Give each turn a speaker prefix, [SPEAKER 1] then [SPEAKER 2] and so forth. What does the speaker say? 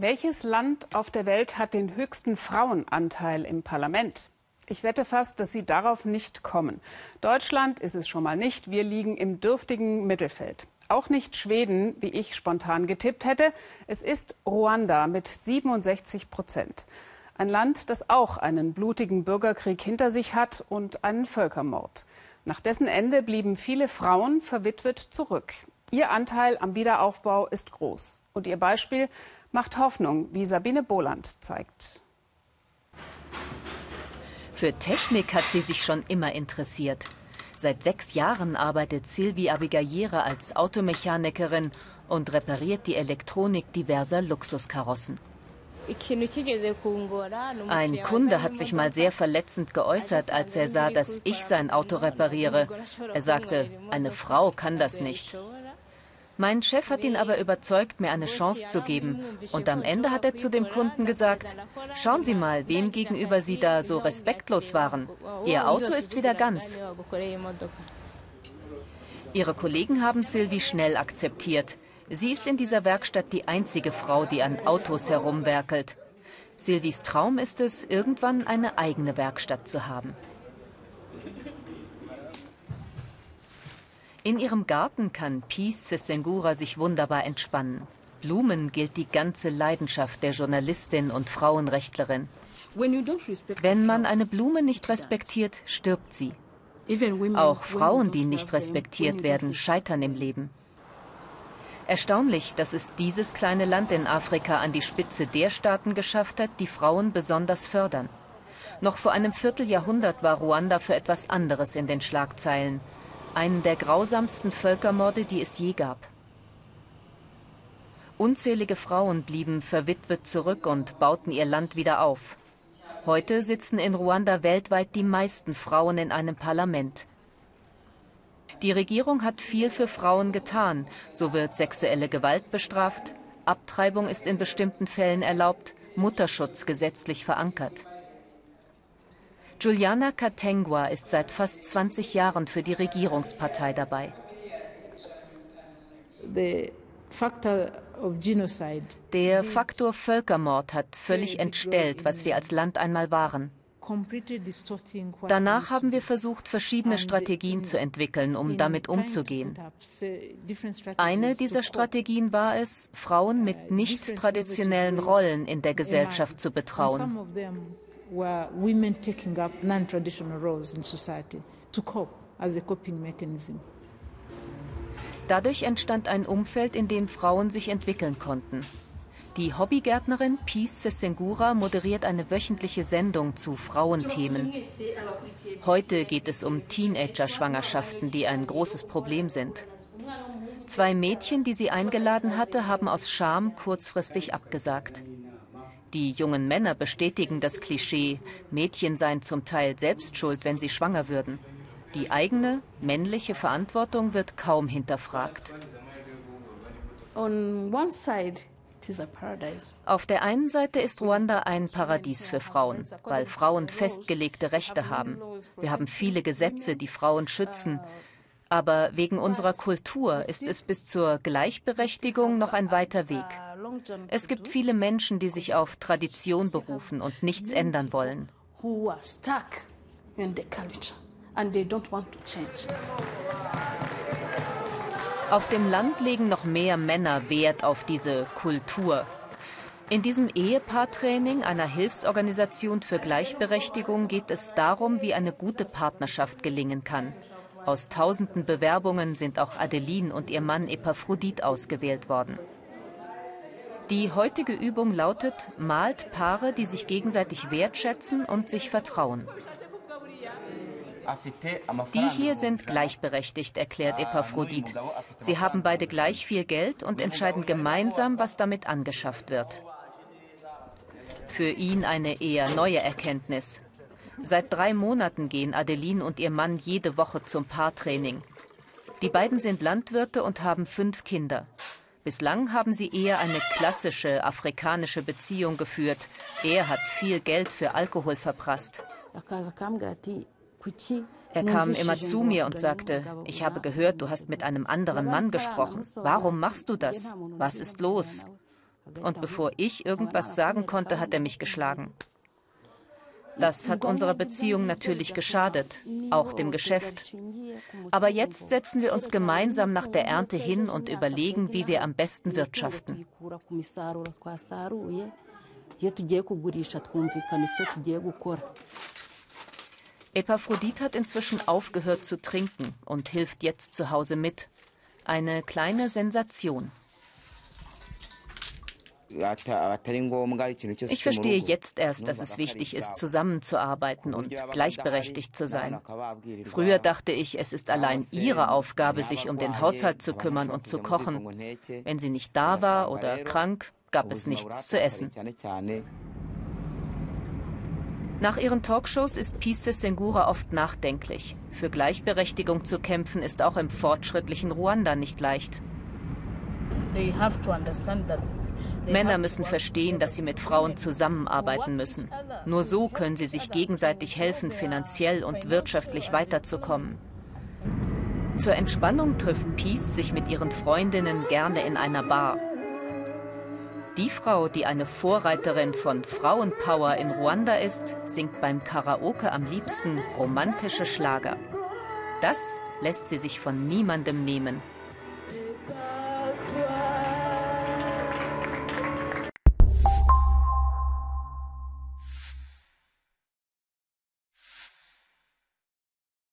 [SPEAKER 1] Welches Land auf der Welt hat den höchsten Frauenanteil im Parlament? Ich wette fast, dass Sie darauf nicht kommen. Deutschland ist es schon mal nicht. Wir liegen im dürftigen Mittelfeld. Auch nicht Schweden, wie ich spontan getippt hätte. Es ist Ruanda mit 67 Prozent. Ein Land, das auch einen blutigen Bürgerkrieg hinter sich hat und einen Völkermord. Nach dessen Ende blieben viele Frauen verwitwet zurück. Ihr Anteil am Wiederaufbau ist groß. Und ihr Beispiel macht Hoffnung, wie Sabine Boland zeigt.
[SPEAKER 2] Für Technik hat sie sich schon immer interessiert. Seit sechs Jahren arbeitet Sylvie Abigayera als Automechanikerin und repariert die Elektronik diverser Luxuskarossen. Ein Kunde hat sich mal sehr verletzend geäußert, als er sah, dass ich sein Auto repariere. Er sagte, eine Frau kann das nicht. Mein Chef hat ihn aber überzeugt, mir eine Chance zu geben. Und am Ende hat er zu dem Kunden gesagt, schauen Sie mal, wem gegenüber Sie da so respektlos waren. Ihr Auto ist wieder ganz. Ihre Kollegen haben Sylvie schnell akzeptiert. Sie ist in dieser Werkstatt die einzige Frau, die an Autos herumwerkelt. Sylvies Traum ist es, irgendwann eine eigene Werkstatt zu haben. In ihrem Garten kann Peace Sesengura sich wunderbar entspannen. Blumen gilt die ganze Leidenschaft der Journalistin und Frauenrechtlerin. Wenn man eine Blume nicht respektiert, stirbt sie. Auch Frauen, die nicht respektiert werden, scheitern im Leben. Erstaunlich, dass es dieses kleine Land in Afrika an die Spitze der Staaten geschafft hat, die Frauen besonders fördern. Noch vor einem Vierteljahrhundert war Ruanda für etwas anderes in den Schlagzeilen einen der grausamsten Völkermorde, die es je gab. Unzählige Frauen blieben verwitwet zurück und bauten ihr Land wieder auf. Heute sitzen in Ruanda weltweit die meisten Frauen in einem Parlament. Die Regierung hat viel für Frauen getan. So wird sexuelle Gewalt bestraft, Abtreibung ist in bestimmten Fällen erlaubt, Mutterschutz gesetzlich verankert. Juliana Katengwa ist seit fast 20 Jahren für die Regierungspartei dabei. Der Faktor Völkermord hat völlig entstellt, was wir als Land einmal waren. Danach haben wir versucht, verschiedene Strategien zu entwickeln, um damit umzugehen. Eine dieser Strategien war es, Frauen mit nicht traditionellen Rollen in der Gesellschaft zu betrauen were women taking up non-traditional roles in society to cope as a coping mechanism. Dadurch entstand ein Umfeld, in dem Frauen sich entwickeln konnten. Die Hobbygärtnerin Peace Sesengura moderiert eine wöchentliche Sendung zu Frauenthemen. Heute geht es um Teenager-Schwangerschaften, die ein großes Problem sind. Zwei Mädchen, die sie eingeladen hatte, haben aus Scham kurzfristig abgesagt. Die jungen Männer bestätigen das Klischee, Mädchen seien zum Teil selbst schuld, wenn sie schwanger würden. Die eigene männliche Verantwortung wird kaum hinterfragt. Auf der einen Seite ist Ruanda ein Paradies für Frauen, weil Frauen festgelegte Rechte haben. Wir haben viele Gesetze, die Frauen schützen. Aber wegen unserer Kultur ist es bis zur Gleichberechtigung noch ein weiter Weg. Es gibt viele Menschen, die sich auf Tradition berufen und nichts ändern wollen. Auf dem Land legen noch mehr Männer Wert auf diese Kultur. In diesem Ehepaartraining einer Hilfsorganisation für Gleichberechtigung geht es darum, wie eine gute Partnerschaft gelingen kann. Aus tausenden Bewerbungen sind auch Adeline und ihr Mann Epaphrodit ausgewählt worden. Die heutige Übung lautet, malt Paare, die sich gegenseitig wertschätzen und sich vertrauen. Die hier sind gleichberechtigt, erklärt Epaphrodit. Sie haben beide gleich viel Geld und entscheiden gemeinsam, was damit angeschafft wird. Für ihn eine eher neue Erkenntnis. Seit drei Monaten gehen Adeline und ihr Mann jede Woche zum Paartraining. Die beiden sind Landwirte und haben fünf Kinder. Bislang haben sie eher eine klassische afrikanische Beziehung geführt. Er hat viel Geld für Alkohol verprasst. Er kam immer zu mir und sagte, ich habe gehört, du hast mit einem anderen Mann gesprochen. Warum machst du das? Was ist los? Und bevor ich irgendwas sagen konnte, hat er mich geschlagen. Das hat unserer Beziehung natürlich geschadet, auch dem Geschäft. Aber jetzt setzen wir uns gemeinsam nach der Ernte hin und überlegen, wie wir am besten wirtschaften. Epaphrodit hat inzwischen aufgehört zu trinken und hilft jetzt zu Hause mit. Eine kleine Sensation. Ich verstehe jetzt erst, dass es wichtig ist, zusammenzuarbeiten und gleichberechtigt zu sein. Früher dachte ich, es ist allein ihre Aufgabe, sich um den Haushalt zu kümmern und zu kochen. Wenn sie nicht da war oder krank, gab es nichts zu essen. Nach ihren Talkshows ist Pise Sengura oft nachdenklich. Für Gleichberechtigung zu kämpfen ist auch im fortschrittlichen Ruanda nicht leicht. Männer müssen verstehen, dass sie mit Frauen zusammenarbeiten müssen. Nur so können sie sich gegenseitig helfen, finanziell und wirtschaftlich weiterzukommen. Zur Entspannung trifft Peace sich mit ihren Freundinnen gerne in einer Bar. Die Frau, die eine Vorreiterin von Frauenpower in Ruanda ist, singt beim Karaoke am liebsten romantische Schlager. Das lässt sie sich von niemandem nehmen.